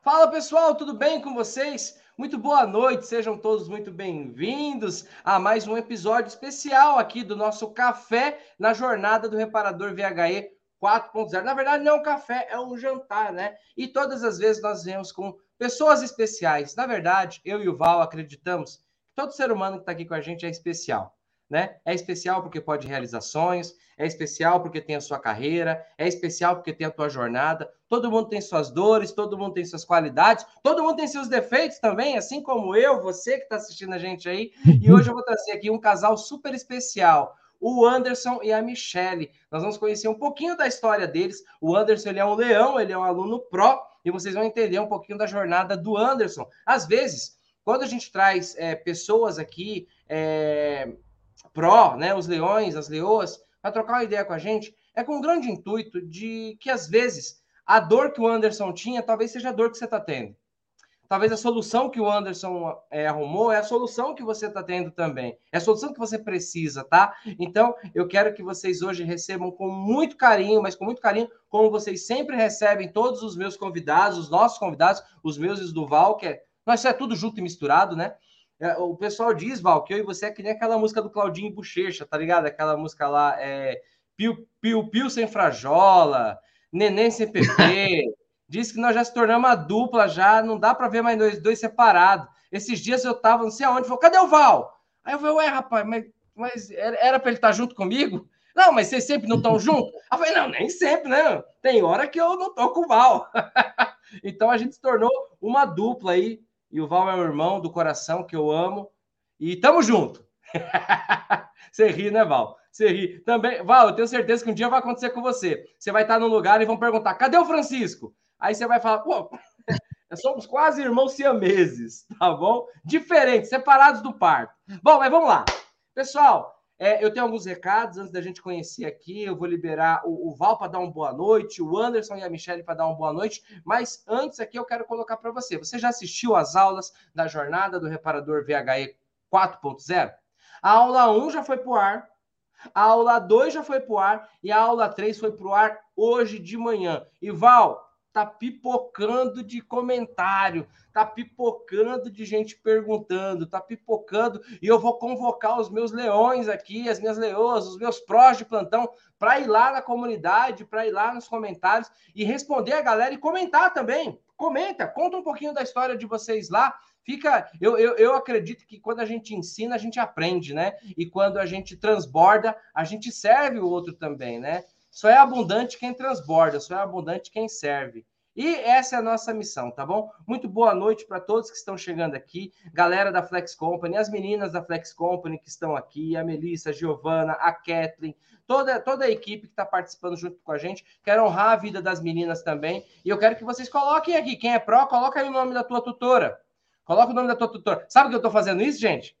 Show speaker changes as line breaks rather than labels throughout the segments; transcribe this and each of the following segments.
Fala pessoal, tudo bem com vocês? Muito boa noite, sejam todos muito bem-vindos a mais um episódio especial aqui do nosso Café na Jornada do Reparador VHE 4.0. Na verdade, não é um café, é um jantar, né? E todas as vezes nós vemos com pessoas especiais. Na verdade, eu e o Val acreditamos que todo ser humano que está aqui com a gente é especial né? É especial porque pode realizar sonhos, é especial porque tem a sua carreira, é especial porque tem a tua jornada. Todo mundo tem suas dores, todo mundo tem suas qualidades, todo mundo tem seus defeitos também, assim como eu, você que está assistindo a gente aí. E hoje eu vou trazer aqui um casal super especial. O Anderson e a Michelle. Nós vamos conhecer um pouquinho da história deles. O Anderson ele é um leão, ele é um aluno pró, e vocês vão entender um pouquinho da jornada do Anderson. Às vezes, quando a gente traz é, pessoas aqui é, pró, né, os leões, as leoas, para trocar uma ideia com a gente, é com o grande intuito de que, às vezes, a dor que o Anderson tinha talvez seja a dor que você está tendo. Talvez a solução que o Anderson é, arrumou é a solução que você está tendo também. É a solução que você precisa, tá? Então, eu quero que vocês hoje recebam com muito carinho, mas com muito carinho, como vocês sempre recebem todos os meus convidados, os nossos convidados, os meus e os do Val, que é, nós é tudo junto e misturado, né? É, o pessoal diz, Val, que eu e você é que nem aquela música do Claudinho Bochecha, tá ligado? Aquela música lá, é, Piu, Piu, Piu sem frajola, Neném sem PP. diz que nós já se tornamos uma dupla, já não dá para ver mais dois, dois separados. Esses dias eu tava, não sei aonde, falou, cadê o Val? Aí eu falei, ué, rapaz, mas, mas era para ele estar tá junto comigo? Não, mas vocês sempre não estão juntos? Aí eu falei, não, nem sempre, né? Tem hora que eu não tô com o Val. então a gente se tornou uma dupla aí, e o Val é um irmão do coração que eu amo. E tamo junto. você ri, né, Val? Você ri. Também, Val, eu tenho certeza que um dia vai acontecer com você. Você vai estar num lugar e vão perguntar: cadê o Francisco? Aí você vai falar: pô, somos quase irmãos siameses, tá bom? Diferentes, separados do parto. Bom, mas vamos lá. Pessoal, é, eu tenho alguns recados antes da gente conhecer aqui. Eu vou liberar o, o Val para dar uma boa noite, o Anderson e a Michelle para dar uma boa noite. Mas antes aqui eu quero colocar para você. Você já assistiu às aulas da jornada do reparador VHE 4.0? A aula 1 já foi para o ar. A aula 2 já foi para o ar e a aula 3 foi para o ar hoje de manhã. E Val, tá pipocando de comentário, tá pipocando de gente perguntando, tá pipocando e eu vou convocar os meus leões aqui, as minhas leoas, os meus prós de plantão para ir lá na comunidade, para ir lá nos comentários e responder a galera e comentar também. Comenta, conta um pouquinho da história de vocês lá. Fica, eu, eu, eu acredito que quando a gente ensina, a gente aprende, né? E quando a gente transborda, a gente serve o outro também, né? Só é abundante quem transborda, só é abundante quem serve. E essa é a nossa missão, tá bom? Muito boa noite para todos que estão chegando aqui, galera da Flex Company, as meninas da Flex Company que estão aqui, a Melissa, a Giovana, a Kathleen, toda, toda a equipe que está participando junto com a gente. Quero honrar a vida das meninas também. E eu quero que vocês coloquem aqui, quem é pró, coloca aí o nome da tua tutora. Coloca o nome da tua tutora. Sabe que eu estou fazendo isso, gente?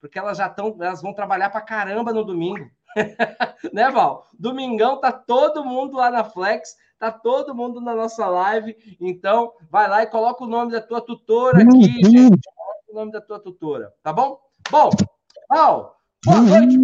Porque elas já estão, elas vão trabalhar para caramba no domingo. né, Val? Domingão tá todo mundo lá na Flex, tá todo mundo na nossa live. Então, vai lá e coloca o nome da tua tutora aqui, uhum. gente. Coloca o nome da tua tutora, tá bom? Bom, Val, boa noite,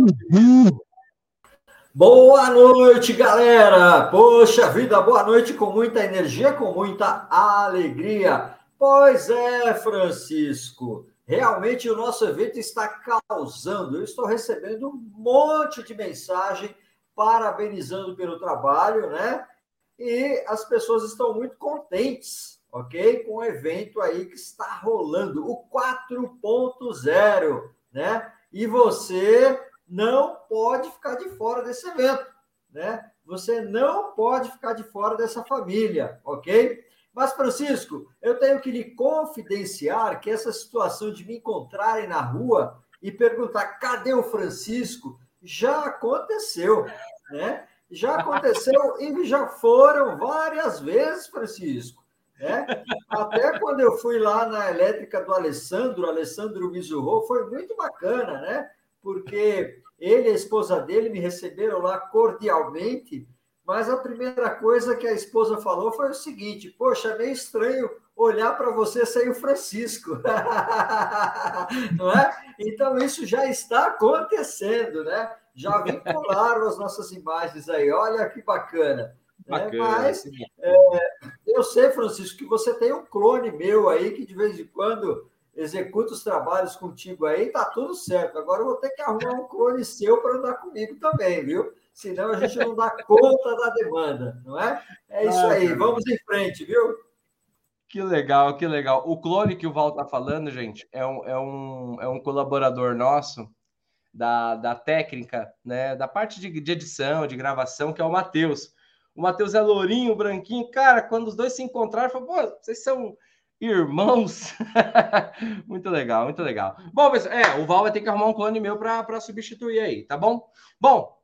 Boa noite, galera! Poxa vida, boa noite com muita energia, com muita alegria. Pois é, Francisco. Realmente o nosso evento está causando. Eu estou recebendo um monte de mensagem parabenizando pelo trabalho, né? E as pessoas estão muito contentes, ok? Com o evento aí que está rolando, o 4.0, né? E você não pode ficar de fora desse evento, né? Você não pode ficar de fora dessa família, ok? Mas, Francisco, eu tenho que lhe confidenciar que essa situação de me encontrarem na rua e perguntar cadê o Francisco já aconteceu, né? Já aconteceu e já foram várias vezes, Francisco. Né? Até quando eu fui lá na elétrica do Alessandro, Alessandro Mizuho, foi muito bacana, né? Porque ele e a esposa dele me receberam lá cordialmente mas a primeira coisa que a esposa falou foi o seguinte: Poxa, é meio estranho olhar para você sem o Francisco. Não é? Então, isso já está acontecendo, né? Já vincularam as nossas imagens aí. Olha que bacana. Né? bacana Mas é, eu sei, Francisco, que você tem um clone meu aí que de vez em quando executa os trabalhos contigo aí, tá tudo certo. Agora eu vou ter que arrumar um clone seu para andar comigo também, viu? Senão a gente não dá conta da demanda, não é? É isso ah, aí, vamos em frente, viu?
Que legal, que legal. O clone que o Val tá falando, gente, é um, é um, é um colaborador nosso da, da técnica, né? Da parte de, de edição, de gravação, que é o Matheus. O Matheus é lourinho, branquinho. Cara, quando os dois se encontraram, falou, pô, vocês são irmãos. muito legal, muito legal. Bom, pessoal, é, o Val vai ter que arrumar um clone meu para substituir aí, tá bom? Bom,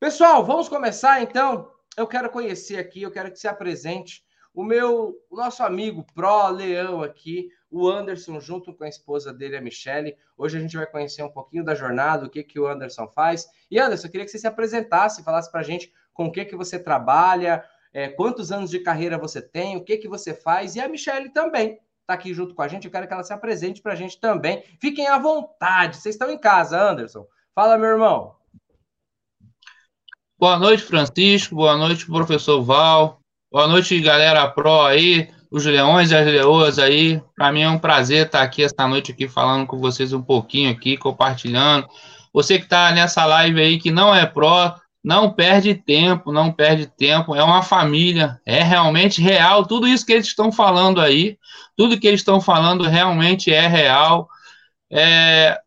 pessoal, vamos começar então. Eu quero conhecer aqui, eu quero que se apresente o meu, o nosso amigo Pro Leão aqui, o Anderson, junto com a esposa dele, a Michelle. Hoje a gente vai conhecer um pouquinho da jornada, o que, que o Anderson faz. E Anderson, eu queria que você se apresentasse, falasse para gente com o que, que você trabalha, é, quantos anos de carreira você tem, o que, que você faz. E a Michelle também está aqui junto com a gente. Eu quero que ela se apresente para a gente também. Fiquem à vontade, vocês estão em casa, Anderson. Fala, meu irmão.
Boa noite, Francisco. Boa noite, professor Val. Boa noite, galera Pro aí os leões e as leoas aí. Para mim é um prazer estar aqui esta noite aqui falando com vocês um pouquinho aqui, compartilhando. Você que está nessa live aí que não é pró, não perde tempo, não perde tempo. É uma família, é realmente real. Tudo isso que eles estão falando aí, tudo que eles estão falando realmente é real. É,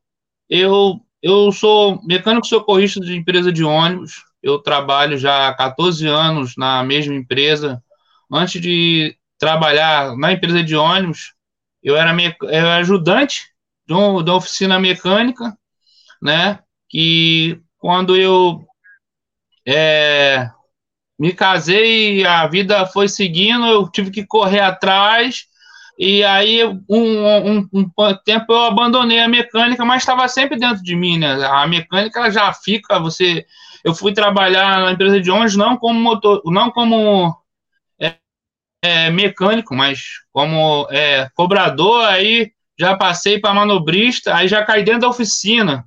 eu eu sou mecânico socorrista de empresa de ônibus. Eu trabalho já há 14 anos na mesma empresa. Antes de trabalhar na empresa de ônibus, eu era, me, eu era ajudante de, um, uma oficina mecânica, né? Que quando eu é, me casei, a vida foi seguindo, eu tive que correr atrás, e aí um, um, um tempo eu abandonei a mecânica, mas estava sempre dentro de mim, né? A mecânica já fica, você. Eu fui trabalhar na empresa de ônibus não como motor, não como é, mecânico, mas como é, cobrador, aí já passei para manobrista, aí já caí dentro da oficina.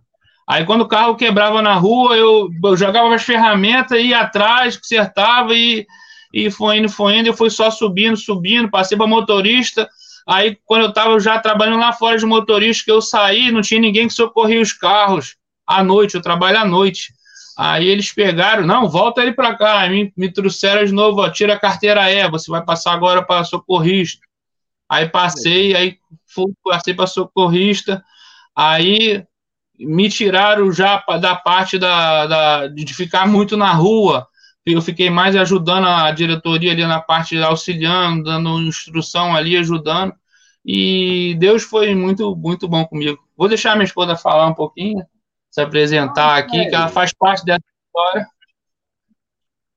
Aí quando o carro quebrava na rua, eu, eu jogava as ferramentas, ia atrás, consertava e, e foi indo, foi indo, eu fui só subindo, subindo, passei para motorista. Aí quando eu estava já trabalhando lá fora de motorista, que eu saí, não tinha ninguém que socorria os carros à noite, eu trabalho à noite. Aí eles pegaram, não, volta ele para cá, me, me trouxeram de novo, ó, tira a carteira é, você vai passar agora para socorrista. Aí passei, aí fui, passei para socorrista, aí me tiraram já da parte da, da, de ficar muito na rua, eu fiquei mais ajudando a diretoria ali na parte auxiliando, dando instrução ali, ajudando, e Deus foi muito, muito bom comigo. Vou deixar minha esposa falar um pouquinho se apresentar aqui, que ela faz parte dessa história.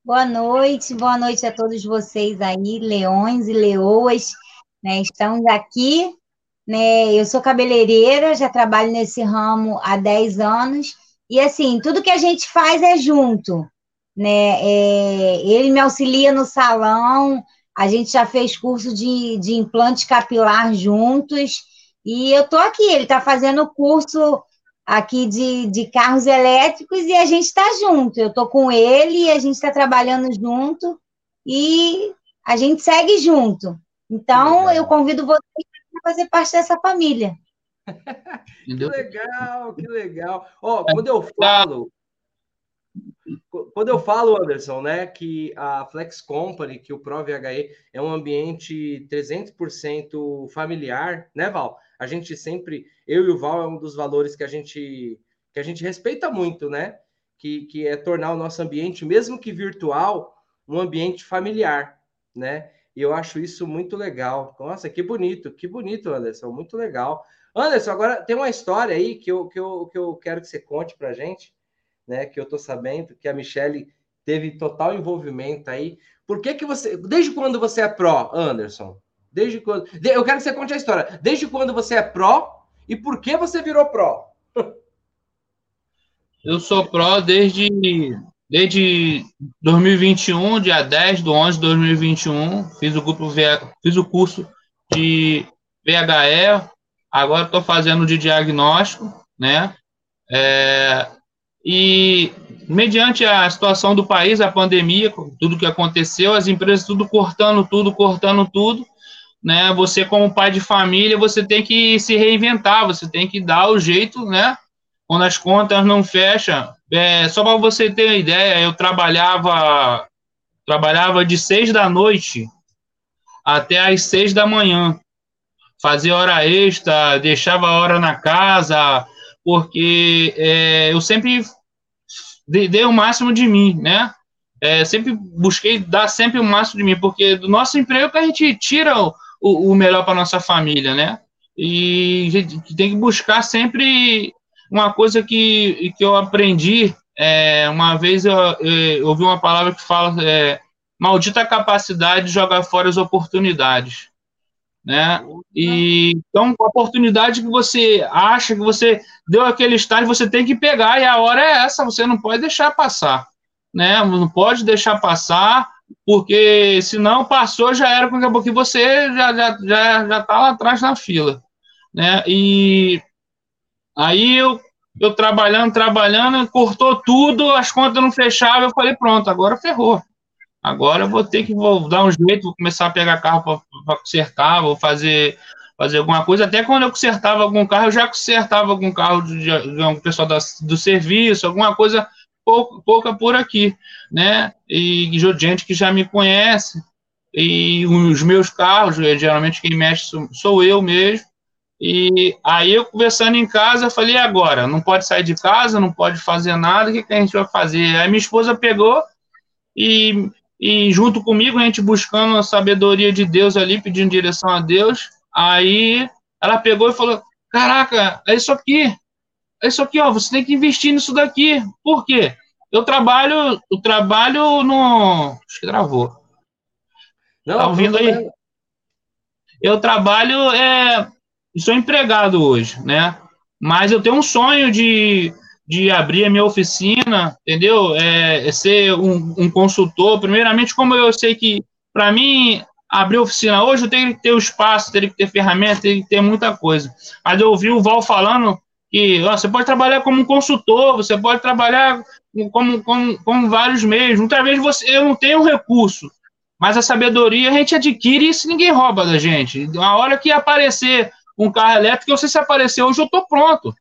Boa noite, boa noite a todos vocês aí, leões e leoas, né? Estamos aqui, né? Eu sou cabeleireira, já trabalho nesse ramo há 10 anos, e assim, tudo que a gente faz é junto, né? É, ele me auxilia no salão, a gente já fez curso de, de implante capilar juntos, e eu tô aqui, ele está fazendo o curso aqui de, de carros elétricos e a gente está junto. Eu estou com ele, a gente está trabalhando junto e a gente segue junto. Então, eu convido vocês a fazer parte dessa família.
que legal, que legal. Ó, oh, quando eu falo, quando eu falo, Anderson, né, que a Flex Company, que o ProVHE é um ambiente 300% familiar, né, Val? A gente sempre, eu e o Val é um dos valores que a gente que a gente respeita muito, né? Que, que é tornar o nosso ambiente, mesmo que virtual, um ambiente familiar, né? E eu acho isso muito legal. Nossa, que bonito, que bonito, Anderson, muito legal. Anderson, agora tem uma história aí que eu, que eu, que eu quero que você conte para gente né? Que eu tô sabendo que a Michelle teve total envolvimento aí. Por que que você, desde quando você é pró, Anderson? Desde quando? Eu quero que você conte a história. Desde quando você é pró e por que você virou pró?
Eu sou pró desde desde 2021, dia 10 do 11 de 2021, fiz o grupo fiz o curso de VHE, agora estou fazendo de diagnóstico, né? É, e mediante a situação do país, a pandemia, tudo que aconteceu, as empresas tudo cortando tudo, cortando tudo, né? Você como pai de família, você tem que se reinventar, você tem que dar o jeito, né? Quando as contas não fecham, é, só para você ter uma ideia, eu trabalhava trabalhava de seis da noite até às seis da manhã, fazia hora extra, deixava a hora na casa, porque é, eu sempre dei o máximo de mim, né? É, sempre busquei dar sempre o máximo de mim, porque do nosso emprego que a gente tira o, o, o melhor para nossa família, né? E a gente tem que buscar sempre uma coisa que, que eu aprendi. É, uma vez eu, eu, ouvi uma palavra que fala: é, maldita capacidade de jogar fora as oportunidades né? E então a oportunidade que você acha que você deu aquele estágio, você tem que pegar e a hora é essa, você não pode deixar passar, né? Não pode deixar passar, porque senão passou já era com a você já já já já tá lá atrás na fila, né? E aí eu eu trabalhando, trabalhando, cortou tudo, as contas não fechavam, eu falei, pronto, agora ferrou. Agora vou ter que vou dar um jeito, vou começar a pegar carro para consertar, vou fazer fazer alguma coisa. Até quando eu consertava algum carro, eu já consertava algum carro de, de, de um pessoal da, do serviço, alguma coisa pouca, pouca por aqui, né? E gente que já me conhece. E os meus carros, geralmente quem mexe sou, sou eu mesmo. E aí eu conversando em casa, eu falei, agora, não pode sair de casa, não pode fazer nada, o que, que a gente vai fazer? Aí minha esposa pegou e e junto comigo, a gente buscando a sabedoria de Deus ali, pedindo direção a Deus. Aí ela pegou e falou: Caraca, é isso aqui. É isso aqui, ó. Você tem que investir nisso daqui. Por quê? Eu trabalho, eu trabalho no. Acho que gravou. Não, tá ouvindo aí? Eu trabalho, é, sou empregado hoje, né? Mas eu tenho um sonho de de abrir a minha oficina, entendeu? É, é ser um, um, consultor. Primeiramente, como eu sei que, para mim, abrir oficina hoje, eu tenho que ter o espaço, tenho que ter ferramenta, tenho que ter muita coisa. Mas eu ouvi o Val falando que ó, você pode trabalhar como consultor, você pode trabalhar como, como, como vários meios. Muitas vezes você, eu não tenho recurso, mas a sabedoria a gente adquire e isso ninguém rouba da gente. A hora que aparecer um carro elétrico, eu sei se aparecer hoje, eu estou pronto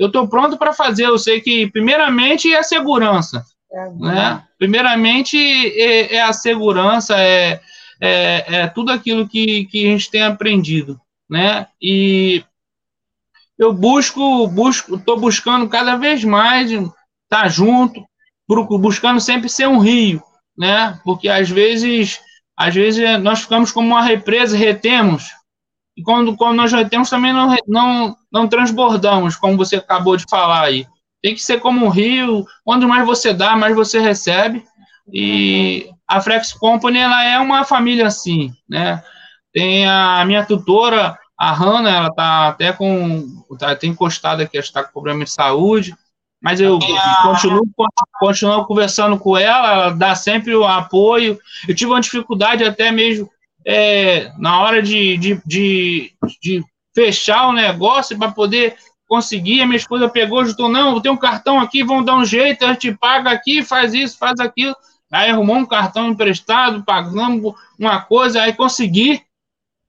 eu estou pronto para fazer. Eu sei que, primeiramente, é a segurança. É, né? Primeiramente, é, é, a segurança, é, é, é, tudo aquilo que, que a gente tem aprendido. Né? E eu busco, busco, estou buscando cada vez mais estar tá junto, buscando sempre ser um rio, né? Porque às vezes, às vezes nós ficamos como uma represa, retemos e quando, quando nós já temos, também não, não, não transbordamos, como você acabou de falar aí. Tem que ser como um rio, quanto mais você dá, mais você recebe. E a Flex Company, ela é uma família assim, né? Tem a minha tutora, a Hanna, ela tá até com, tá, tem encostado aqui, está com problema de saúde, mas eu continuo, continuo conversando com ela, ela dá sempre o apoio. Eu tive uma dificuldade até mesmo é, na hora de, de, de, de fechar o negócio para poder conseguir, a minha esposa pegou, juntou, não, tem um cartão aqui, vão dar um jeito, a gente paga aqui, faz isso, faz aquilo. Aí arrumou um cartão emprestado, pagamos uma coisa, aí consegui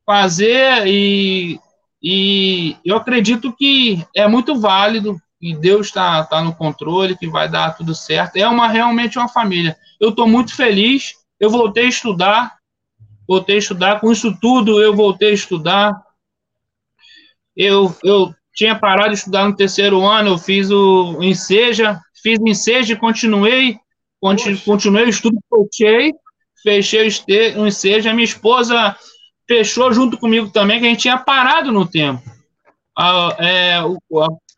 fazer e, e eu acredito que é muito válido e Deus está tá no controle, que vai dar tudo certo. É uma realmente uma família. Eu estou muito feliz. Eu voltei a estudar, voltei a estudar. Com isso tudo, eu voltei a estudar. Eu, eu tinha parado de estudar no terceiro ano, eu fiz o Enseja, fiz o Enseja e continuei, continu, continuei o estudo, fechei, fechei o Enseja. Minha esposa fechou junto comigo também, que a gente tinha parado no tempo. Ah, é, o,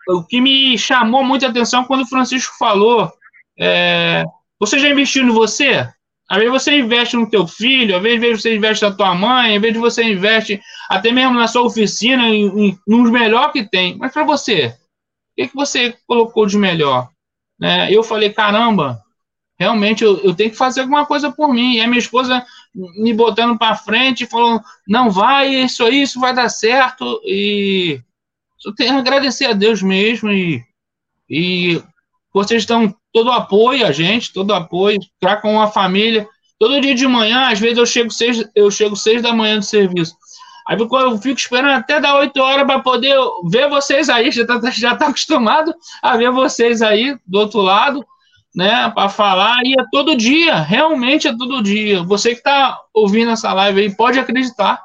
o que me chamou muita atenção quando o Francisco falou, é, você já investiu em você? Às vezes você investe no teu filho, às vezes você investe na tua mãe, às vezes você investe até mesmo na sua oficina, em, em, nos melhor que tem. Mas para você, o que, que você colocou de melhor? Né? Eu falei, caramba, realmente eu, eu, tenho que fazer alguma coisa por mim. E a minha esposa me botando para frente, falou, não vai, isso aí, isso vai dar certo. E eu tenho que agradecer a Deus mesmo. E, e vocês estão todo apoio a gente, todo apoio, para com a família. Todo dia de manhã, às vezes eu chego seis, eu chego seis da manhã do serviço. Aí eu fico esperando até dar 8 horas para poder ver vocês aí, já está já tá acostumado a ver vocês aí do outro lado, né, para falar, e é todo dia, realmente é todo dia. Você que está ouvindo essa live aí, pode acreditar.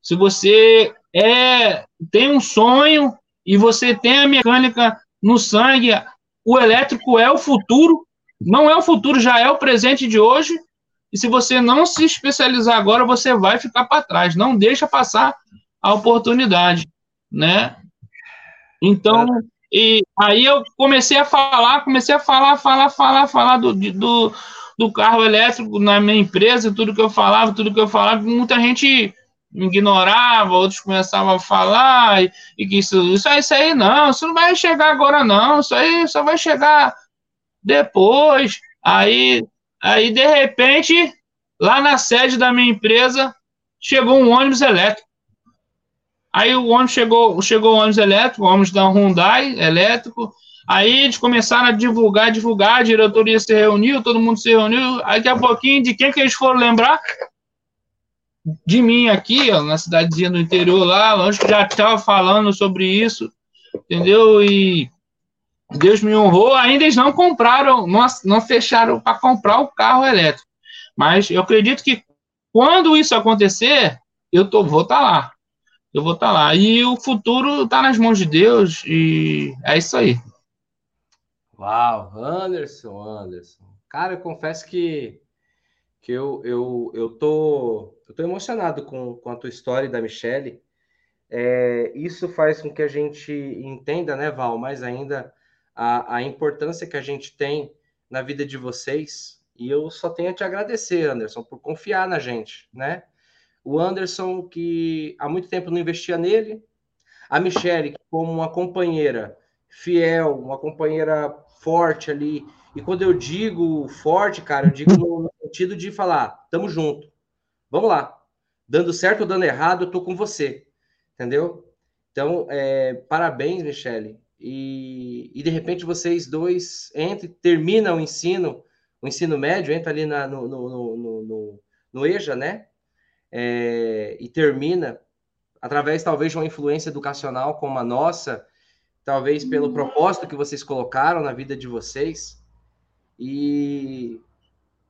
Se você é tem um sonho e você tem a mecânica no sangue, o elétrico é o futuro, não é o futuro, já é o presente de hoje. E se você não se especializar agora, você vai ficar para trás. Não deixa passar a oportunidade, né? Então, e aí eu comecei a falar, comecei a falar, falar, falar, falar do, do, do carro elétrico na minha empresa, tudo que eu falava, tudo que eu falava, muita gente ignorava, outros começavam a falar, e, e que isso, isso, isso aí não, isso não vai chegar agora não, isso aí só vai chegar depois. Aí Aí, de repente, lá na sede da minha empresa, chegou um ônibus elétrico. Aí o ônibus chegou, chegou o ônibus elétrico, o ônibus da Hyundai elétrico. Aí eles começaram a divulgar, divulgar, a diretoria se reuniu, todo mundo se reuniu. Aí daqui a pouquinho, de quem que eles foram lembrar? De mim aqui, ó, na cidadezinha do interior lá, longe que já estava falando sobre isso, entendeu? E Deus me honrou, ainda eles não compraram, não, não fecharam para comprar o carro elétrico. Mas eu acredito que quando isso acontecer, eu tô, vou estar tá lá. Eu vou estar tá lá. E o futuro está nas mãos de Deus e é isso aí.
Uau, Anderson, Anderson. Cara, eu confesso que, que eu, eu, eu, tô, eu tô emocionado com, com a tua história da Michelle. É, isso faz com que a gente entenda, né, Val, mais ainda a, a importância que a gente tem na vida de vocês. E eu só tenho a te agradecer, Anderson, por confiar na gente, né? O Anderson, que há muito tempo não investia nele, a Michelle, como uma companheira fiel, uma companheira forte ali. E quando eu digo forte, cara, eu digo no sentido de falar, tamo junto. Vamos lá. Dando certo ou dando errado, eu tô com você. Entendeu? Então, é, parabéns, Michele e, e de repente vocês dois entram, terminam o ensino, o ensino médio, entra ali na, no, no, no, no, no EJA, né? É, e termina através talvez de uma influência educacional como a nossa, talvez pelo propósito que vocês colocaram na vida de vocês. E,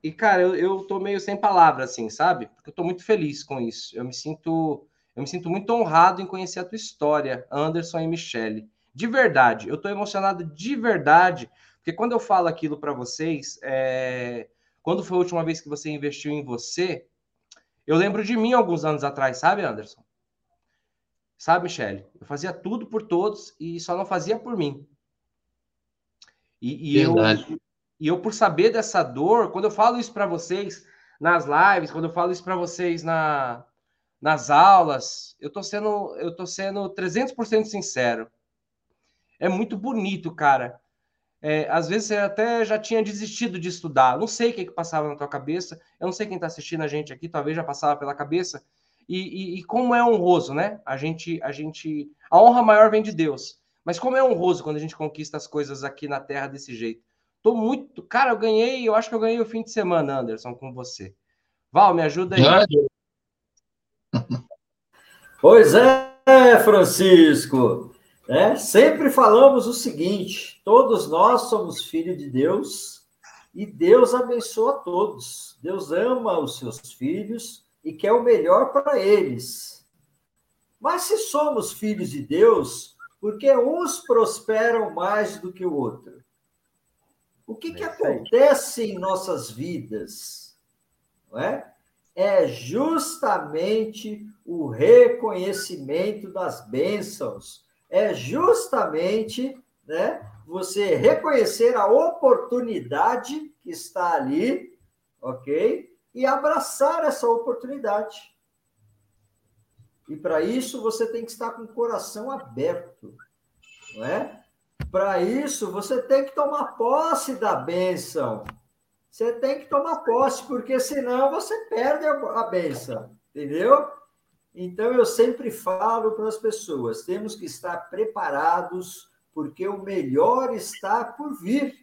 e cara, eu, eu tô meio sem palavras, assim, sabe? Porque eu tô muito feliz com isso. Eu me sinto, eu me sinto muito honrado em conhecer a tua história, Anderson e Michele de verdade. Eu estou emocionado de verdade, porque quando eu falo aquilo para vocês, é... quando foi a última vez que você investiu em você, eu lembro de mim alguns anos atrás, sabe, Anderson? Sabe, Michele? Eu fazia tudo por todos e só não fazia por mim. E, e eu, e eu, por saber dessa dor, quando eu falo isso para vocês nas lives, quando eu falo isso para vocês na, nas aulas, eu tô sendo, eu tô sendo 300% sincero. É muito bonito, cara. É, às vezes você até já tinha desistido de estudar. Não sei o que, que passava na tua cabeça. Eu não sei quem está assistindo a gente aqui, talvez já passava pela cabeça. E, e, e, como é honroso, né? A gente, a gente, a honra maior vem de Deus. Mas como é honroso quando a gente conquista as coisas aqui na Terra desse jeito. Tô muito, cara, eu ganhei, eu acho que eu ganhei o fim de semana, Anderson, com você. Val, me ajuda aí.
Pois é, Francisco. É, sempre falamos o seguinte: todos nós somos filhos de Deus e Deus abençoa todos. Deus ama os seus filhos e quer o melhor para eles. Mas se somos filhos de Deus, por que uns prosperam mais do que o outro? O que, que acontece em nossas vidas? Não é? é justamente o reconhecimento das bênçãos é justamente né, você reconhecer a oportunidade que está ali, ok? E abraçar essa oportunidade. E para isso você tem que estar com o coração aberto, não é? Para isso você tem que tomar posse da bênção. Você tem que tomar posse, porque senão você perde a bênção, entendeu? Então, eu sempre falo para as pessoas: temos que estar preparados, porque o melhor está por vir.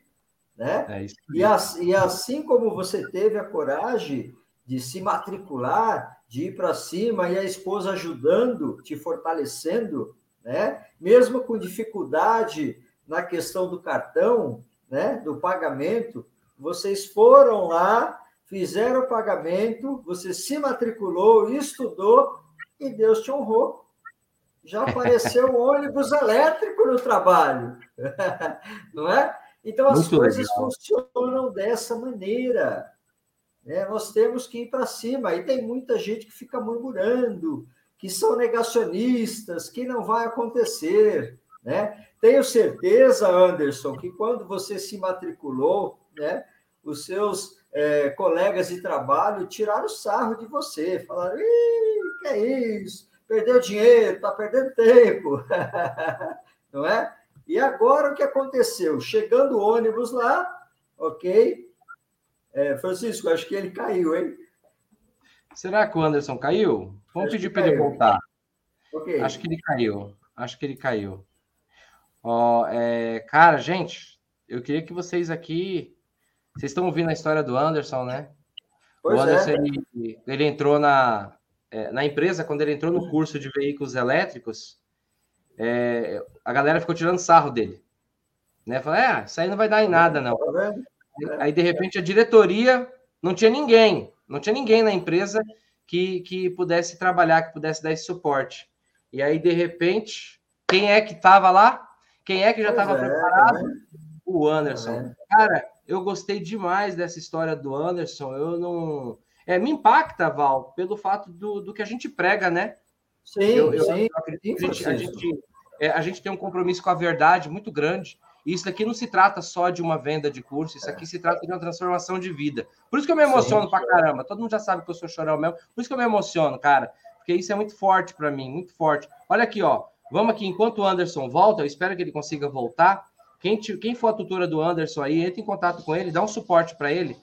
Né? É e, as, e assim como você teve a coragem de se matricular, de ir para cima e a esposa ajudando, te fortalecendo, né? mesmo com dificuldade na questão do cartão, né? do pagamento, vocês foram lá, fizeram o pagamento, você se matriculou, estudou e Deus te honrou. Já apareceu o ônibus elétrico no trabalho, não é? Então as Muito coisas legal. funcionam dessa maneira. Né? Nós temos que ir para cima. E tem muita gente que fica murmurando, que são negacionistas, que não vai acontecer. Né? Tenho certeza, Anderson, que quando você se matriculou, né, os seus é, colegas de trabalho tiraram sarro de você, falaram: que é isso? Perdeu dinheiro, está perdendo tempo, não é? E agora o que aconteceu? Chegando o ônibus lá, ok? É, Francisco, acho que ele caiu, hein?
Será que o Anderson caiu? Vamos acho pedir para ele voltar. Okay. Acho que ele caiu. Acho que ele caiu. Ó, é, cara, gente, eu queria que vocês aqui. Vocês estão ouvindo a história do Anderson, né? Pois o Anderson é. ele, ele, entrou na, é, na empresa, quando ele entrou no curso de veículos elétricos, é, a galera ficou tirando sarro dele. Né? Falou, é, isso aí não vai dar em nada, não. Tá Aí, de repente, a diretoria não tinha ninguém, não tinha ninguém na empresa que, que pudesse trabalhar, que pudesse dar esse suporte. E aí, de repente, quem é que estava lá? Quem é que já estava é, preparado? O Anderson. Cara, eu gostei demais dessa história do Anderson. Eu não. É, me impacta, Val, pelo fato do, do que a gente prega, né?
Sim, eu, eu, sim. Eu
acredito, a, gente, a, gente, é, a gente tem um compromisso com a verdade muito grande. E isso daqui não se trata só de uma venda de curso, isso aqui se trata de uma transformação de vida. Por isso que eu me emociono Sim, pra caramba. Todo mundo já sabe que eu sou chorão mesmo. Por isso que eu me emociono, cara. Porque isso é muito forte para mim, muito forte. Olha aqui, ó. Vamos aqui, enquanto o Anderson volta, eu espero que ele consiga voltar. Quem, te, quem for a tutora do Anderson aí, entre em contato com ele, dá um suporte para ele.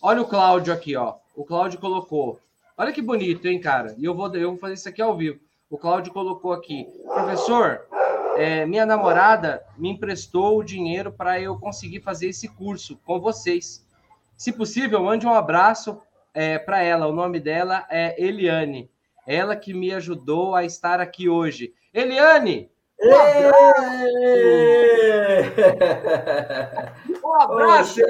Olha o Cláudio aqui, ó. O Cláudio colocou. Olha que bonito, hein, cara? E eu vou, eu vou fazer isso aqui ao vivo. O Cláudio colocou aqui. Professor, é, minha namorada me emprestou o dinheiro para eu conseguir fazer esse curso com vocês. Se possível, mande um abraço é, para ela. O nome dela é Eliane. Ela que me ajudou a estar aqui hoje. Eliane! Um abraço! Um abraço,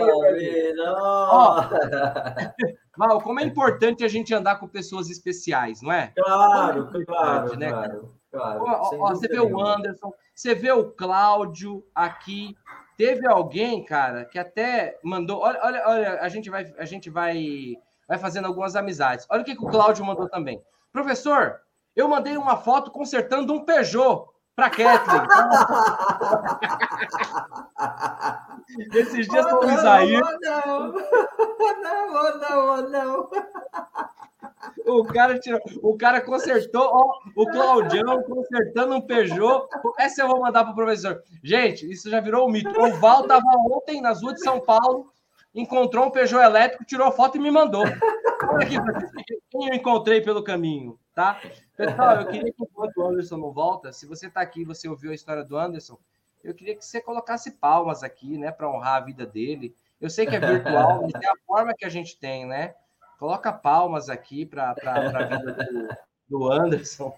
Mal, como é importante a gente andar com pessoas especiais, não é?
Claro, é claro, né, claro.
Claro, ó, ó, você vê o Anderson, você vê o Cláudio aqui. Teve alguém, cara, que até mandou. Olha, olha, olha, a gente vai, a gente vai, vai fazendo algumas amizades. Olha o que, que o Cláudio mandou também. Professor, eu mandei uma foto consertando um Peugeot para Kathleen. Esses dias oh, o Isaías.
Não, não, não, não, não.
O cara, tirou, o cara consertou, ó, o Claudião consertando um Peugeot. Essa eu vou mandar para o professor. Gente, isso já virou um mito. O Val estava ontem nas ruas de São Paulo, encontrou um Peugeot elétrico, tirou foto e me mandou. Olha aqui, quem eu encontrei pelo caminho, tá? Pessoal, eu queria que enquanto o Anderson não volta, se você está aqui você ouviu a história do Anderson, eu queria que você colocasse palmas aqui, né, para honrar a vida dele. Eu sei que é virtual, mas é a forma que a gente tem, né? Coloca palmas aqui para a vida do, do Anderson.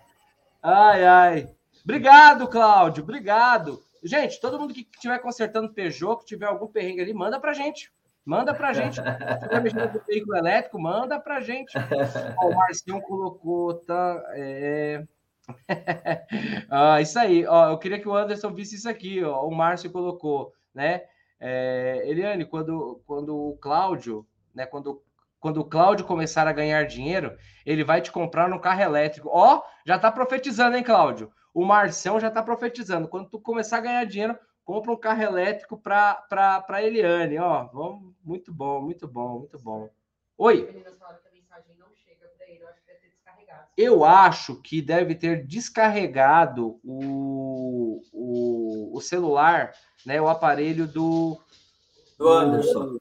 Ai, ai. Obrigado, Cláudio. Obrigado. Gente, todo mundo que estiver consertando Peugeot, que tiver algum perrengue ali, manda para gente. Manda para gente. Com veículo elétrico, manda para gente. Ó, o Marcinho colocou, tá? É... ah, isso aí. Ó, eu queria que o Anderson visse isso aqui. Ó, o Márcio colocou, né? É, Eliane, quando, quando o Cláudio, né? Quando quando o Cláudio começar a ganhar dinheiro, ele vai te comprar no carro elétrico. Ó, já tá profetizando, hein, Cláudio? O Marcião já tá profetizando. Quando tu começar a ganhar dinheiro, compra um carro elétrico para para Eliane, ó. Vamos, muito bom, muito bom, muito bom. Oi. Eu acho que deve ter descarregado o, o, o celular, né, o aparelho do,
do Anderson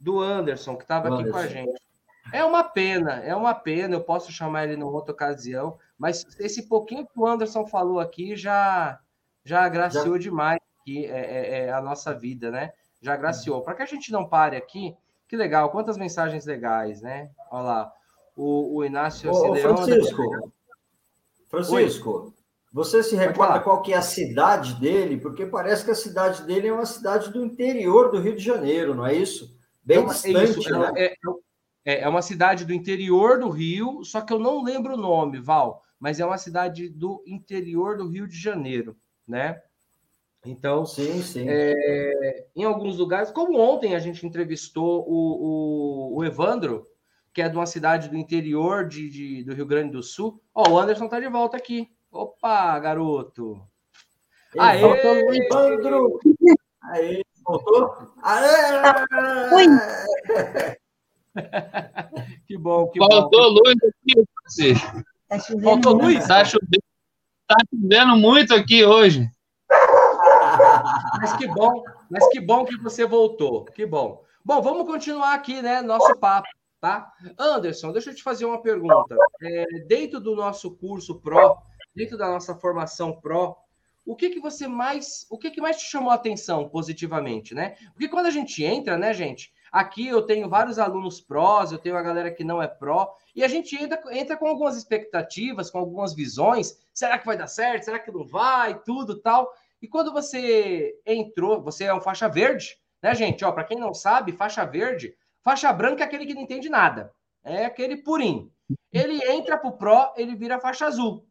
do Anderson, que estava aqui com a gente. É uma pena, é uma pena. Eu posso chamar ele numa outra ocasião, mas esse pouquinho que o Anderson falou aqui já já agraciou já... demais aqui, é, é, é, a nossa vida, né? já agraciou. Para que a gente não pare aqui, que legal, quantas mensagens legais, né? Olha lá, o, o Inácio
Ô, Francisco, Francisco, Oi. você se recorda qual que é a cidade dele? Porque parece que a cidade dele é uma cidade do interior do Rio de Janeiro, não é isso? Bem é uma, distante, é, isso, né?
é, é, é uma cidade do interior do Rio, só que eu não lembro o nome, Val, mas é uma cidade do interior do Rio de Janeiro, né? Então, sim, sim. É, em alguns lugares, como ontem a gente entrevistou o, o, o, Evandro, que é de uma cidade do interior de, de do Rio Grande do Sul. Ó, oh, o Anderson tá de volta aqui. Opa, garoto!
Aê! Evandro! Aê, voltou? Aê!
Oi! que bom, que
Faltou
bom.
luz aqui, você. Tá Faltou luz? Tá chovendo, tá chovendo muito aqui hoje.
Mas que bom, mas que bom que você voltou. Que bom. Bom, vamos continuar aqui, né? Nosso papo, tá? Anderson, deixa eu te fazer uma pergunta. É, dentro do nosso curso Pro, dentro da nossa formação Pro, o que que você mais, o que que mais te chamou a atenção positivamente, né? Porque quando a gente entra, né, gente? Aqui eu tenho vários alunos prós, eu tenho a galera que não é pró, e a gente entra, entra com algumas expectativas, com algumas visões. Será que vai dar certo? Será que não vai? Tudo tal. E quando você entrou, você é um faixa verde, né, gente? Ó, para quem não sabe, faixa verde, faixa branca é aquele que não entende nada. É aquele purim. Ele entra pro Pro, ele vira faixa azul.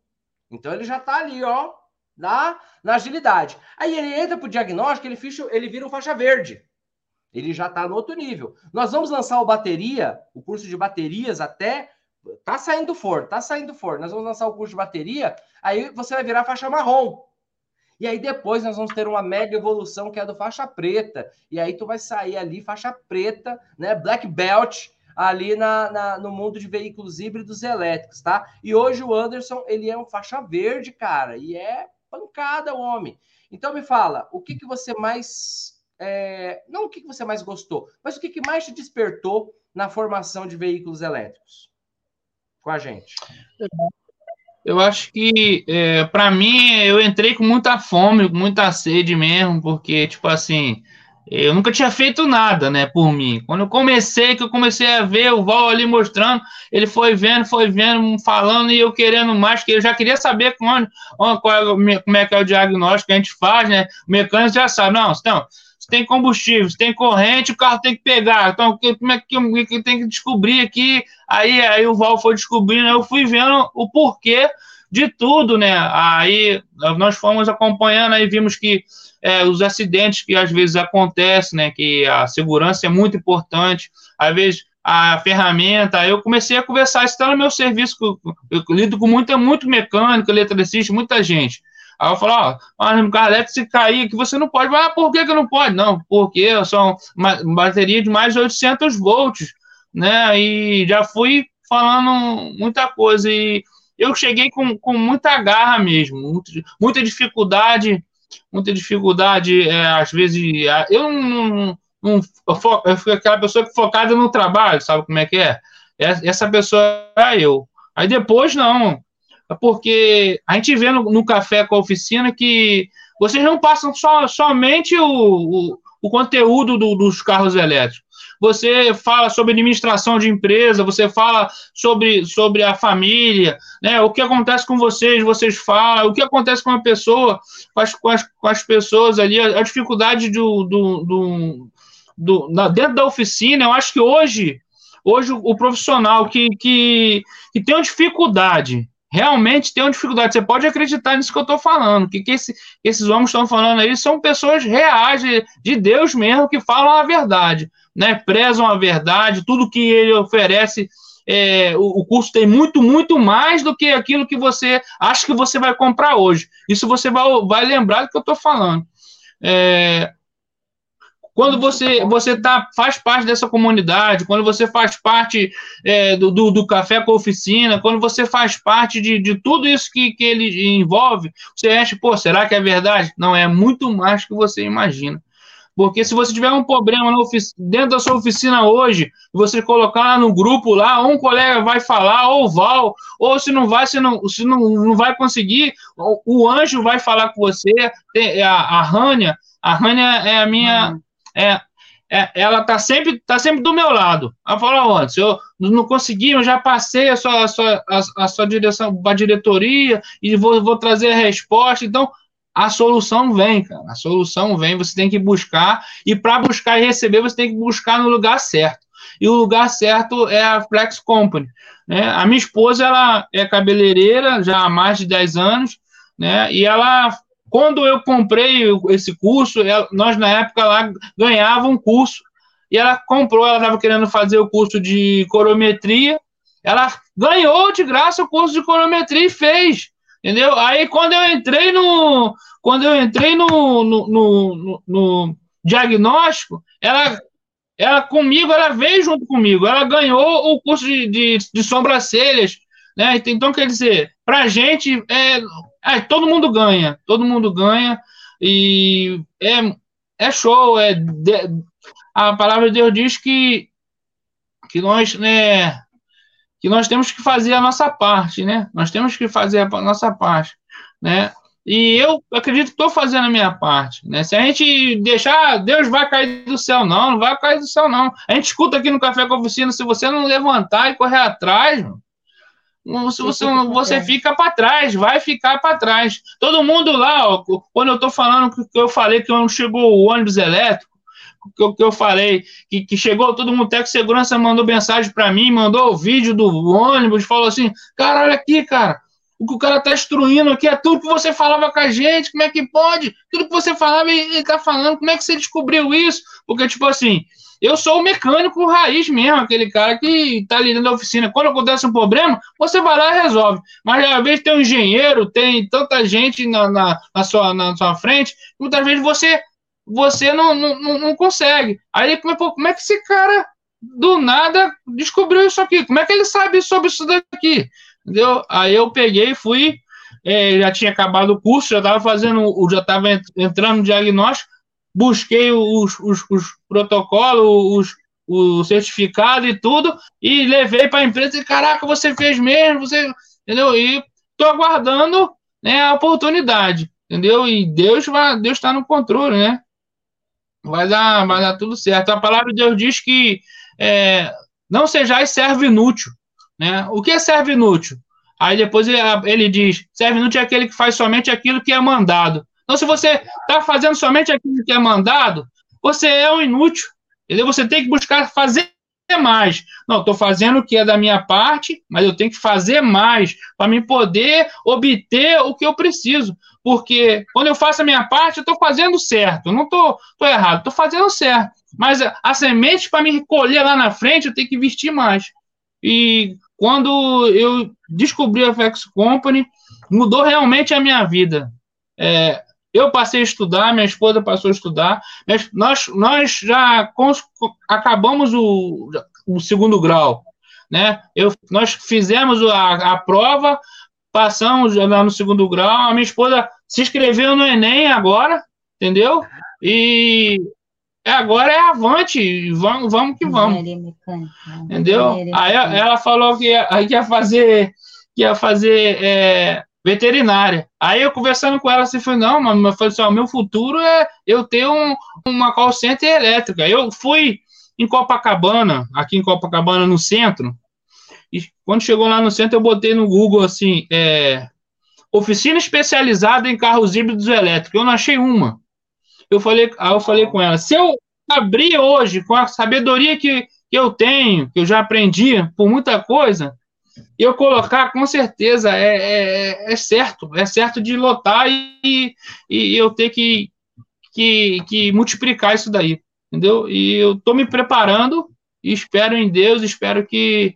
Então ele já tá ali, ó, na, na agilidade. Aí ele entra pro diagnóstico, ele, ficha, ele vira um faixa verde. Ele já tá no outro nível. Nós vamos lançar o bateria, o curso de baterias até tá saindo for, tá saindo for. Nós vamos lançar o curso de bateria, aí você vai virar faixa marrom. E aí depois nós vamos ter uma mega evolução que é do faixa preta. E aí tu vai sair ali faixa preta, né? Black belt ali na, na, no mundo de veículos híbridos elétricos, tá? E hoje o Anderson, ele é um faixa verde, cara, e é pancada o homem. Então me fala, o que que você mais é, não o que, que você mais gostou, mas o que, que mais te despertou na formação de veículos elétricos com a gente?
Eu acho que, é, para mim, eu entrei com muita fome, com muita sede mesmo, porque, tipo assim, eu nunca tinha feito nada, né, por mim. Quando eu comecei, que eu comecei a ver o Val ali mostrando, ele foi vendo, foi vendo, falando, e eu querendo mais, que eu já queria saber onde, onde, é como é que é o diagnóstico que a gente faz, né? O mecânico já sabe, não, então, tem combustível, tem corrente, o carro tem que pegar. Então, como é que, que tem que descobrir aqui? Aí, aí o Val foi descobrindo, eu fui vendo o porquê de tudo, né? Aí nós fomos acompanhando, aí vimos que é, os acidentes que às vezes acontecem, né? Que a segurança é muito importante. Às vezes a ferramenta, eu comecei a conversar, isso está no meu serviço, eu lido com muita, muito mecânico, eletricista, muita gente. Aí eu falo, ó, carro elétrico se cair que você não pode. Ah, por que, que não pode? Não, porque são bateria de mais de 800 volts, né? E já fui falando muita coisa e eu cheguei com, com muita garra mesmo, muita dificuldade, muita dificuldade, é, às vezes, eu não, eu fui aquela pessoa focada no trabalho, sabe como é que é? Essa pessoa é eu. Aí depois, não, porque a gente vê no, no café com a oficina que vocês não passam só, somente o, o, o conteúdo do, dos carros elétricos. Você fala sobre administração de empresa, você fala sobre, sobre a família, né? O que acontece com vocês, vocês falam, o que acontece com a pessoa, com as, com as, com as pessoas ali, a, a dificuldade do, do, do, do na, dentro da oficina. Eu acho que hoje, hoje o, o profissional que, que, que tem uma dificuldade realmente tem uma dificuldade. Você pode acreditar nisso que eu estou falando, que, que esse, esses homens estão falando aí são pessoas reais, de, de, Deus mesmo, que falam a verdade, né? prezam a verdade, tudo que ele oferece. É, o, o curso tem muito, muito mais do que aquilo que você acha que você vai comprar hoje. Isso você vai, vai lembrar do que eu estou falando. É, quando você você tá, faz parte dessa comunidade, quando você faz parte é, do, do, do, café com oficina, quando você faz parte de, de tudo isso que, que ele envolve, você acha, pô, será que é verdade? Não, é muito mais que você imagina. Porque se você tiver um problema dentro da sua oficina hoje, você colocar no grupo lá, um colega vai falar, ou Val, ou se não vai, se não, se não, não vai conseguir, o, anjo vai falar com você, a, a Rânia, a Rânia é a minha. É, é, ela tá sempre, tá sempre do meu lado. Ela falou, antes, eu não consegui, eu já passei a sua, a sua, a, a sua direção, a diretoria, e vou, vou trazer a resposta. Então, a solução vem, cara. A solução vem, você tem que buscar, e para buscar e receber, você tem que buscar no lugar certo. E o lugar certo é a Flex Company. Né? A minha esposa, ela é cabeleireira já há mais de 10 anos, né? E ela quando eu comprei esse curso, nós na época lá ganhava um curso e ela comprou, ela estava querendo fazer o curso de corometria, ela ganhou de graça o curso de corometria e fez, entendeu? Aí quando eu entrei no, quando eu entrei no, no, no, no diagnóstico, ela, ela comigo, ela veio junto comigo, ela ganhou o curso de, de, de sobrancelhas, né? Então quer dizer, para gente é é, todo mundo ganha, todo mundo ganha e é, é show. É de, a palavra de Deus diz que que nós, né, que nós temos que fazer a nossa parte, né? Nós temos que fazer a nossa parte, né? E eu acredito que estou fazendo a minha parte, né? Se a gente deixar, Deus vai cair do céu, não, não vai cair do céu, não. A gente escuta aqui no Café com a Oficina, se você não levantar e correr atrás, mano, se você, você fica para trás, vai ficar para trás. Todo mundo lá, ó, quando eu estou falando que eu falei que não chegou o ônibus elétrico, que eu, que eu falei que, que chegou, todo mundo, até que segurança mandou mensagem para mim, mandou o vídeo do ônibus, falou assim: cara, olha aqui, cara, o que o cara tá destruindo aqui é tudo que você falava com a gente, como é que pode? Tudo que você falava, ele tá falando, como é que você descobriu isso? Porque, tipo assim, eu sou o mecânico raiz mesmo, aquele cara que está ali da oficina. Quando acontece um problema, você vai lá e resolve. Mas às vezes tem um engenheiro, tem tanta gente na, na, na sua, na sua frente, muitas vezes você você não, não, não consegue. Aí como é, como é que esse cara do nada descobriu isso aqui? Como é que ele sabe sobre isso daqui? Entendeu? Aí eu peguei e fui, é, já tinha acabado o curso, já estava fazendo, já estava entrando no diagnóstico, busquei os, os, os protocolos, os, o certificado e tudo, e levei para a empresa e, caraca, você fez mesmo, você, entendeu? E tô aguardando né, a oportunidade, entendeu? E Deus vai, Deus está no controle, né? Vai dar, vai dar tudo certo. A palavra de Deus diz que é, não sejais servo inútil, né? O que é servo inútil? Aí depois ele, ele diz, servo inútil é aquele que faz somente aquilo que é mandado. Então, se você está fazendo somente aquilo que é mandado, você é um inútil. Entendeu? Você tem que buscar fazer mais. Não, estou fazendo o que é da minha parte, mas eu tenho que fazer mais para me poder obter o que eu preciso. Porque quando eu faço a minha parte, eu estou fazendo certo. Não estou errado, estou fazendo certo. Mas a, semente para me recolher lá na frente, eu tenho que investir mais. E quando eu descobri a Flex Company, mudou realmente a minha vida. É, eu passei a estudar, minha esposa passou a estudar, nós, nós já acabamos o, o segundo grau, né? Eu, nós fizemos a, a prova, passamos lá no segundo grau, a minha esposa se inscreveu no Enem agora, entendeu? E agora é avante, vamos, vamos que vamos. Entendeu? Aí ela falou que ia, que ia fazer, que ia fazer é, veterinária. Aí eu conversando com ela, assim, falei, não, mas eu falei assim, o meu futuro é eu ter um, uma call center elétrica. Eu fui em Copacabana, aqui em Copacabana, no centro, e quando chegou lá no centro, eu botei no Google, assim, é, oficina especializada em carros híbridos elétricos. Eu não achei uma. Eu falei, aí eu falei com ela, se eu abrir hoje, com a sabedoria que, que eu tenho, que eu já aprendi por muita coisa, eu colocar, com certeza, é, é, é, certo, é certo de lotar e, e eu ter que, que, que multiplicar isso daí, entendeu? E eu estou me preparando e espero em Deus, espero que,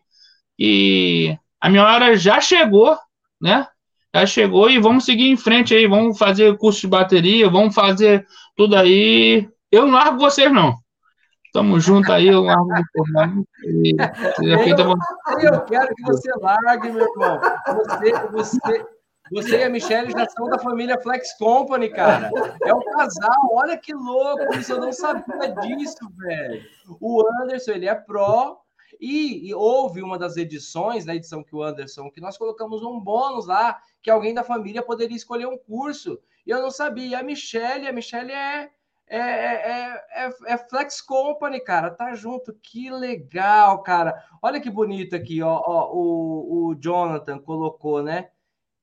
que a minha hora já chegou, né? Já chegou e vamos seguir em frente aí, vamos fazer curso de bateria, vamos fazer tudo aí. Eu não largo vocês, não. Tamo junto aí, eu largo do Fernando.
Eu, eu quero que você largue, meu irmão. Você, você, você e a Michelle já são da família Flex Company, cara. É um casal, olha que louco, isso eu não sabia disso, velho. O Anderson, ele é pró, e, e, houve uma das edições, na edição que o Anderson, que nós colocamos um bônus lá, que alguém da família poderia escolher um curso. E eu não sabia. E a Michelle, a Michelle é é, é, é, é, Flex Company, cara, tá junto, que legal, cara. Olha que bonito aqui, ó, ó o, o Jonathan colocou, né?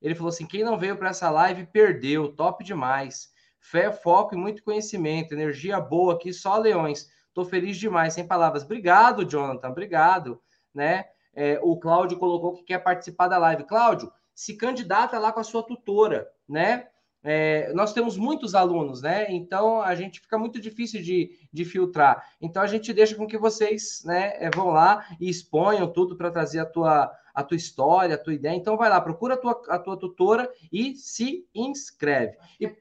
Ele falou assim: quem não veio para essa live perdeu, top demais. Fé, foco e muito conhecimento, energia boa aqui, só leões. Tô feliz demais, sem palavras. Obrigado, Jonathan, obrigado, né? É, o Cláudio colocou que quer participar da live. Cláudio, se candidata lá com a sua tutora, né? É, nós temos muitos alunos, né? Então a gente fica muito difícil de, de filtrar. Então a gente deixa com que vocês né, é, vão lá e exponham tudo para trazer a tua, a tua história, a tua ideia. Então vai lá, procura a tua, a tua tutora e se inscreve. E...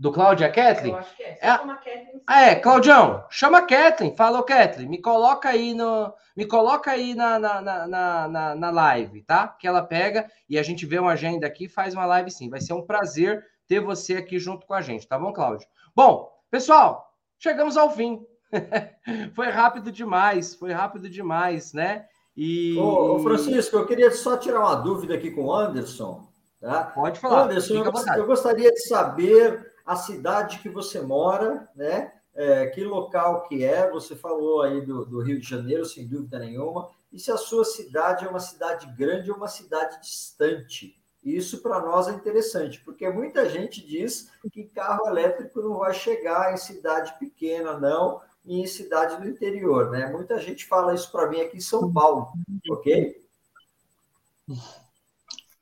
Do Cláudia a Kathleen? Eu acho que é. é... Kathleen, ah, é, Claudião, chama a Kathleen. Fala, ô Kathleen, me coloca aí no. Me coloca aí na, na, na, na, na live, tá? Que ela pega e a gente vê uma agenda aqui faz uma live sim. Vai ser um prazer ter você aqui junto com a gente, tá bom, Cláudio? Bom, pessoal, chegamos ao fim. foi rápido demais, foi rápido demais, né?
E... Ô, ô, Francisco, eu queria só tirar uma dúvida aqui com o Anderson. Tá?
Pode falar.
Anderson, eu, eu gostaria de saber a cidade que você mora, né? É, que local que é, você falou aí do, do, Rio de Janeiro, sem dúvida nenhuma, e se a sua cidade é uma cidade grande ou uma cidade distante. Isso para nós é interessante, porque muita gente diz que carro elétrico não vai chegar em cidade pequena, não, e em cidade do interior, né? Muita gente fala isso para mim aqui em São Paulo, ok?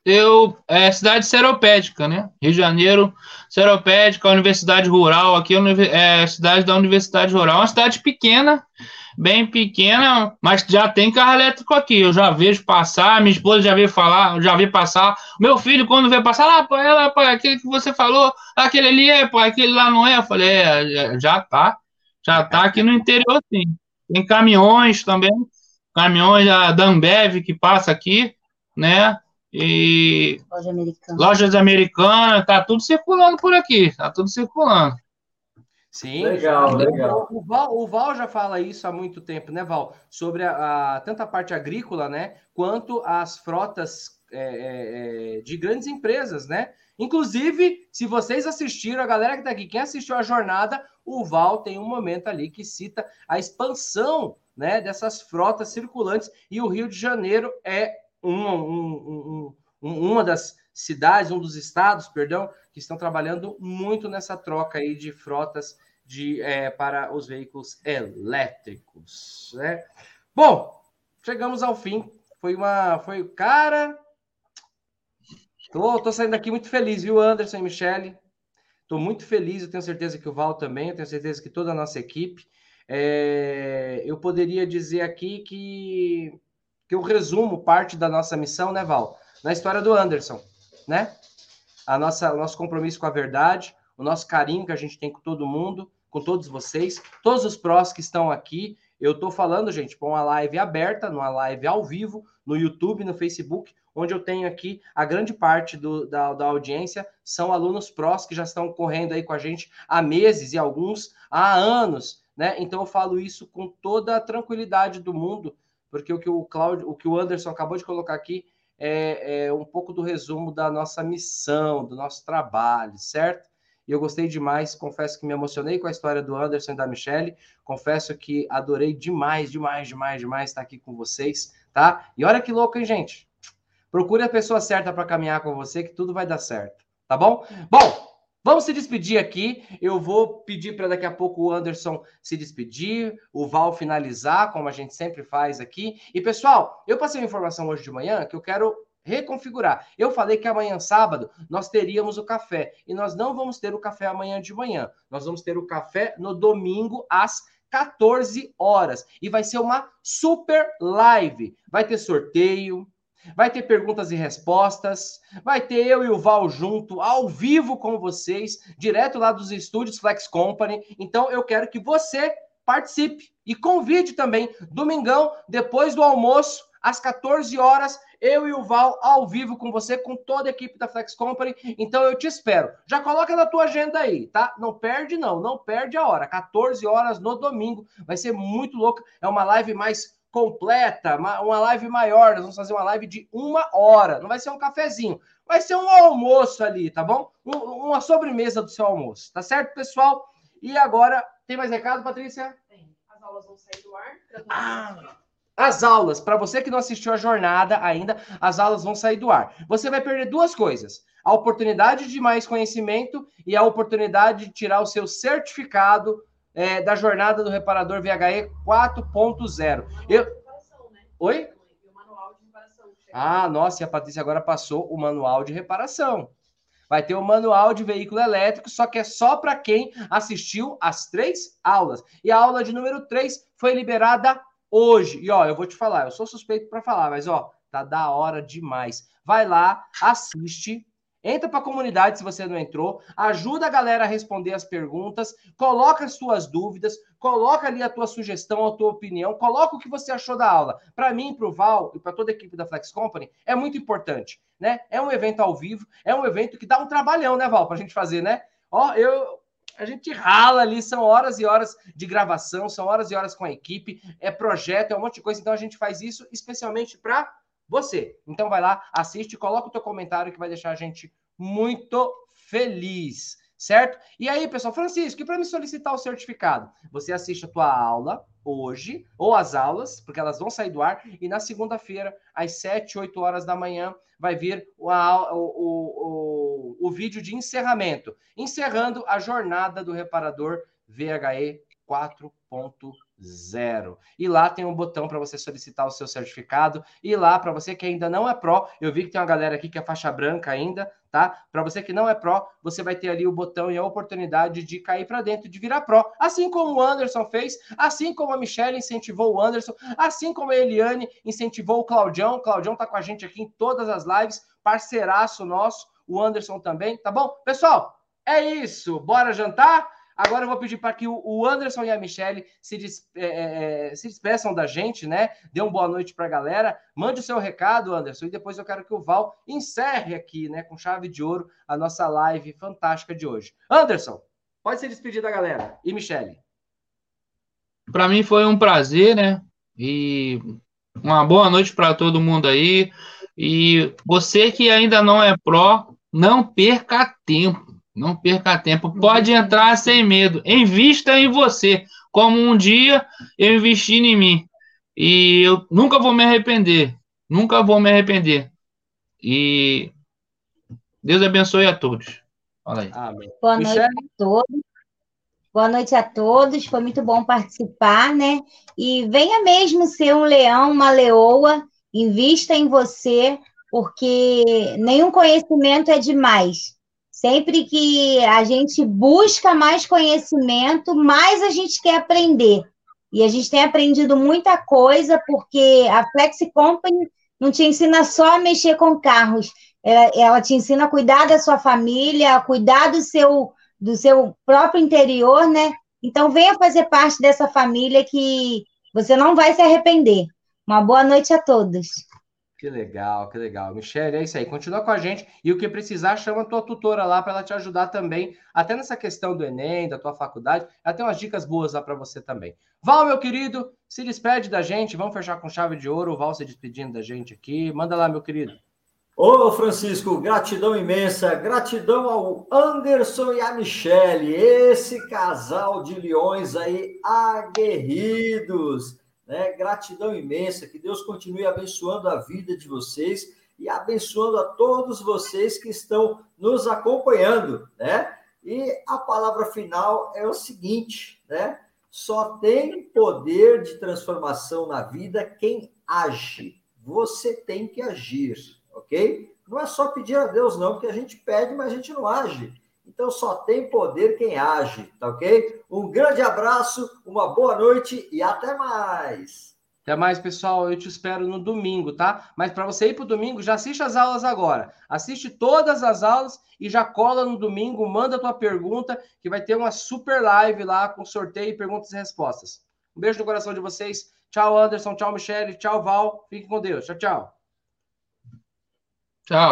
Eu é cidade seropédica, né? Rio de Janeiro, seropédica, Universidade Rural, aqui é cidade da Universidade Rural, uma cidade pequena, bem pequena, mas já tem carro elétrico aqui. Eu já vejo passar, minha esposa já veio falar, já vi passar. Meu filho, quando vê passar, ah, pai, ela, pai, aquele que você falou, aquele ali é, pai, aquele lá não é. Eu falei, é, já tá, já tá aqui no interior, sim. Tem caminhões também, caminhões da Ambev que passa aqui, né? E Loja americana. lojas americanas, tá tudo circulando por aqui, tá tudo circulando.
Sim, legal, legal. O Val, o Val já fala isso há muito tempo, né, Val? Sobre a, a tanto a parte agrícola, né, quanto as frotas é, é, é, de grandes empresas, né? Inclusive, se vocês assistiram, a galera que tá aqui, quem assistiu a jornada, o Val tem um momento ali que cita a expansão, né, dessas frotas circulantes e o Rio de Janeiro é uma, um, um, uma das cidades, um dos estados, perdão, que estão trabalhando muito nessa troca aí de frotas de, é, para os veículos elétricos, né? Bom, chegamos ao fim. Foi uma, foi cara. Tô, tô saindo daqui muito feliz, viu, Anderson e Michele? Tô muito feliz. Eu tenho certeza que o Val também. Eu tenho certeza que toda a nossa equipe. É, eu poderia dizer aqui que que eu resumo parte da nossa missão, né, Val? Na história do Anderson, né? A nossa, o nosso compromisso com a verdade, o nosso carinho que a gente tem com todo mundo, com todos vocês, todos os prós que estão aqui. Eu estou falando, gente, para uma live aberta, numa live ao vivo, no YouTube, no Facebook, onde eu tenho aqui a grande parte do, da, da audiência são alunos prós que já estão correndo aí com a gente há meses e alguns há anos, né? Então eu falo isso com toda a tranquilidade do mundo, porque o que o Cláudio, o que o Anderson acabou de colocar aqui é, é, um pouco do resumo da nossa missão, do nosso trabalho, certo? E eu gostei demais, confesso que me emocionei com a história do Anderson e da Michelle, confesso que adorei demais, demais, demais, demais estar aqui com vocês, tá? E olha que louco, hein, gente? Procure a pessoa certa para caminhar com você, que tudo vai dar certo, tá bom? Bom, Vamos se despedir aqui. Eu vou pedir para daqui a pouco o Anderson se despedir, o Val finalizar, como a gente sempre faz aqui. E pessoal, eu passei uma informação hoje de manhã que eu quero reconfigurar. Eu falei que amanhã, sábado, nós teríamos o café. E nós não vamos ter o café amanhã de manhã. Nós vamos ter o café no domingo às 14 horas. E vai ser uma super live. Vai ter sorteio, Vai ter perguntas e respostas, vai ter eu e o Val junto, ao vivo com vocês, direto lá dos estúdios Flex Company. Então eu quero que você participe e convide também, domingão, depois do almoço, às 14 horas, eu e o Val ao vivo com você, com toda a equipe da Flex Company. Então eu te espero. Já coloca na tua agenda aí, tá? Não perde não, não perde a hora. 14 horas no domingo. Vai ser muito louco. É uma live mais completa, uma live maior. Nós vamos fazer uma live de uma hora. Não vai ser um cafezinho, vai ser um almoço ali, tá bom? uma sobremesa do seu almoço, tá certo, pessoal? E agora, tem mais recado, Patrícia?
Tem. As aulas vão sair do ar.
Ah, as aulas, para você que não assistiu a jornada ainda, as aulas vão sair do ar. Você vai perder duas coisas: a oportunidade de mais conhecimento e a oportunidade de tirar o seu certificado é, da jornada do reparador VHE 4.0. Eu... Oi? Ah, nossa, e a Patrícia agora passou o manual de reparação. Vai ter o manual de veículo elétrico, só que é só para quem assistiu as três aulas. E a aula de número 3 foi liberada hoje. E ó, eu vou te falar, eu sou suspeito para falar, mas ó, tá da hora demais. Vai lá, assiste, Entra para a comunidade se você não entrou, ajuda a galera a responder as perguntas, coloca as suas dúvidas, coloca ali a tua sugestão, a tua opinião, coloca o que você achou da aula. Para mim, para o Val e para toda a equipe da Flex Company, é muito importante, né? É um evento ao vivo, é um evento que dá um trabalhão, né, Val, para a gente fazer, né? Ó, eu, a gente rala ali, são horas e horas de gravação, são horas e horas com a equipe, é projeto, é um monte de coisa, então a gente faz isso especialmente para você. Então vai lá, assiste, coloca o teu comentário que vai deixar a gente muito feliz, certo? E aí, pessoal, Francisco, e para me solicitar o certificado? Você assiste a tua aula hoje, ou as aulas, porque elas vão sair do ar, e na segunda-feira, às 7, 8 horas da manhã, vai vir o, o, o, o vídeo de encerramento, encerrando a jornada do reparador VHE 4.0 zero. E lá tem um botão para você solicitar o seu certificado. E lá, para você que ainda não é pró, eu vi que tem uma galera aqui que é faixa branca ainda, tá? Para você que não é pró, você vai ter ali o botão e a oportunidade de cair para dentro, de virar pró. Assim como o Anderson fez, assim como a Michelle incentivou o Anderson, assim como a Eliane incentivou o Claudião. O Claudião tá com a gente aqui em todas as lives, parceiraço nosso, o Anderson também, tá bom? Pessoal, é isso. Bora jantar? Agora eu vou pedir para que o Anderson e a Michelle se, des, é, é, é, se despeçam da gente, né? Dê uma boa noite para a galera. Mande o seu recado, Anderson, e depois eu quero que o Val encerre aqui, né, com chave de ouro, a nossa live fantástica de hoje. Anderson, pode se despedir da galera. E Michelle?
Para mim foi um prazer, né? E uma boa noite para todo mundo aí. E você que ainda não é pró, não perca tempo não perca tempo. Pode entrar sem medo. Invista em você. Como um dia eu investi em mim. E eu nunca vou me arrepender. Nunca vou me arrepender. E Deus abençoe a todos. Fala aí.
Amém. Boa noite Michele? a todos. Boa noite a todos. Foi muito bom participar, né? E venha mesmo ser um leão, uma leoa. Invista em você, porque nenhum conhecimento é demais Sempre que a gente busca mais conhecimento, mais a gente quer aprender. E a gente tem aprendido muita coisa, porque a Flexi Company não te ensina só a mexer com carros, ela, ela te ensina a cuidar da sua família, a cuidar do seu, do seu próprio interior, né? Então, venha fazer parte dessa família que você não vai se arrepender. Uma boa noite a todos.
Que legal, que legal. Michelle, é isso aí. Continua com a gente e o que precisar, chama a tua tutora lá para ela te ajudar também, até nessa questão do Enem, da tua faculdade. Ela tem umas dicas boas lá para você também. Val, meu querido, se despede da gente. Vamos fechar com chave de ouro. O Val se despedindo da gente aqui. Manda lá, meu querido.
Ô, Francisco, gratidão imensa. Gratidão ao Anderson e à Michelle, esse casal de leões aí aguerridos né? Gratidão imensa, que Deus continue abençoando a vida de vocês e abençoando a todos vocês que estão nos acompanhando, né? E a palavra final é o seguinte, né? Só tem poder de transformação na vida quem age. Você tem que agir, ok? Não é só pedir a Deus, não, porque a gente pede, mas a gente não age. Então só tem poder quem age, tá ok? Um grande abraço, uma boa noite e até mais.
Até mais, pessoal. Eu te espero no domingo, tá? Mas para você ir para o domingo, já assiste as aulas agora. Assiste todas as aulas e já cola no domingo, manda a tua pergunta, que vai ter uma super live lá com sorteio, perguntas e respostas. Um beijo no coração de vocês. Tchau, Anderson. Tchau, Michele. Tchau, Val. Fiquem com Deus. Tchau, tchau.
Tchau.